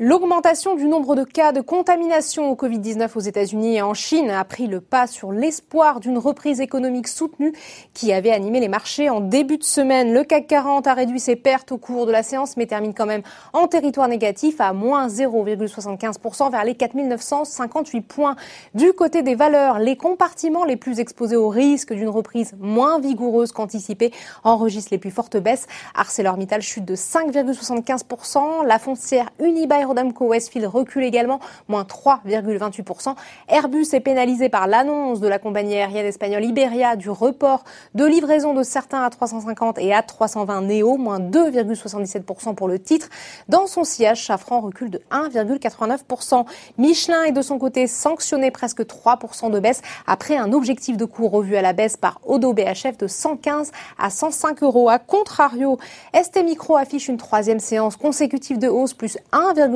L'augmentation du nombre de cas de contamination au Covid-19 aux États-Unis et en Chine a pris le pas sur l'espoir d'une reprise économique soutenue qui avait animé les marchés en début de semaine. Le CAC 40 a réduit ses pertes au cours de la séance mais termine quand même en territoire négatif à moins 0,75% vers les 4958 points. Du côté des valeurs, les compartiments les plus exposés au risque d'une reprise moins vigoureuse qu'anticipée enregistrent les plus fortes baisses. ArcelorMittal chute de 5,75%, la foncière Unibail Rodamco Westfield recule également, moins 3,28%. Airbus est pénalisé par l'annonce de la compagnie aérienne espagnole Iberia du report de livraison de certains A350 et A320 Neo, moins 2,77% pour le titre. Dans son siège, Safran recule de 1,89%. Michelin est de son côté sanctionné presque 3% de baisse après un objectif de coût revu à la baisse par Odo BHF de 115 à 105 euros. A contrario, ST Micro affiche une troisième séance consécutive de hausse plus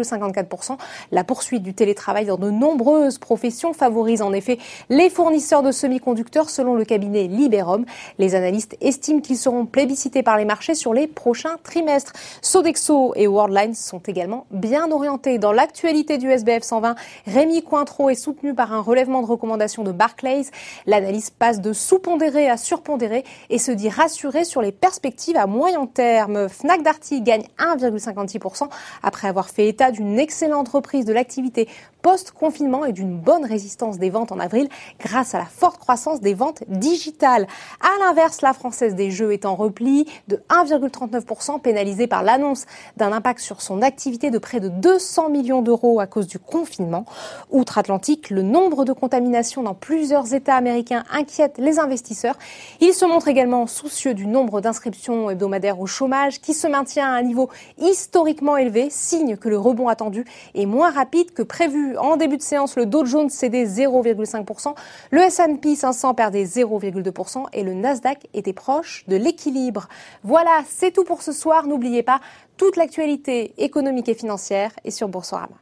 1,54%. La poursuite du télétravail dans de nombreuses professions favorise en effet les fournisseurs de semi-conducteurs selon le cabinet Liberum. Les analystes estiment qu'ils seront plébiscités par les marchés sur les prochains trimestres. Sodexo et Worldline sont également bien orientés. Dans l'actualité du SBF 120, Rémi Cointreau est soutenu par un relèvement de recommandation de Barclays. L'analyse passe de sous-pondéré à surpondéré et se dit rassuré sur les perspectives à moyen terme. Fnac Darty gagne 1,56% après avoir fait état d'une excellente reprise de l'activité post-confinement et d'une bonne résistance des ventes en avril grâce à la forte croissance des ventes digitales. À l'inverse, la Française des Jeux est en repli de 1,39% pénalisée par l'annonce d'un impact sur son activité de près de 200 millions d'euros à cause du confinement. Outre-Atlantique, le nombre de contaminations dans plusieurs États américains inquiète les investisseurs. Il se montre également soucieux du nombre d'inscriptions hebdomadaires au chômage qui se maintient à un niveau historiquement élevé, signe que le rebond attendu est moins rapide que prévu. En début de séance, le Dow Jones cédait 0,5%, le S&P 500 perdait 0,2% et le Nasdaq était proche de l'équilibre. Voilà, c'est tout pour ce soir. N'oubliez pas, toute l'actualité économique et financière est sur Boursorama.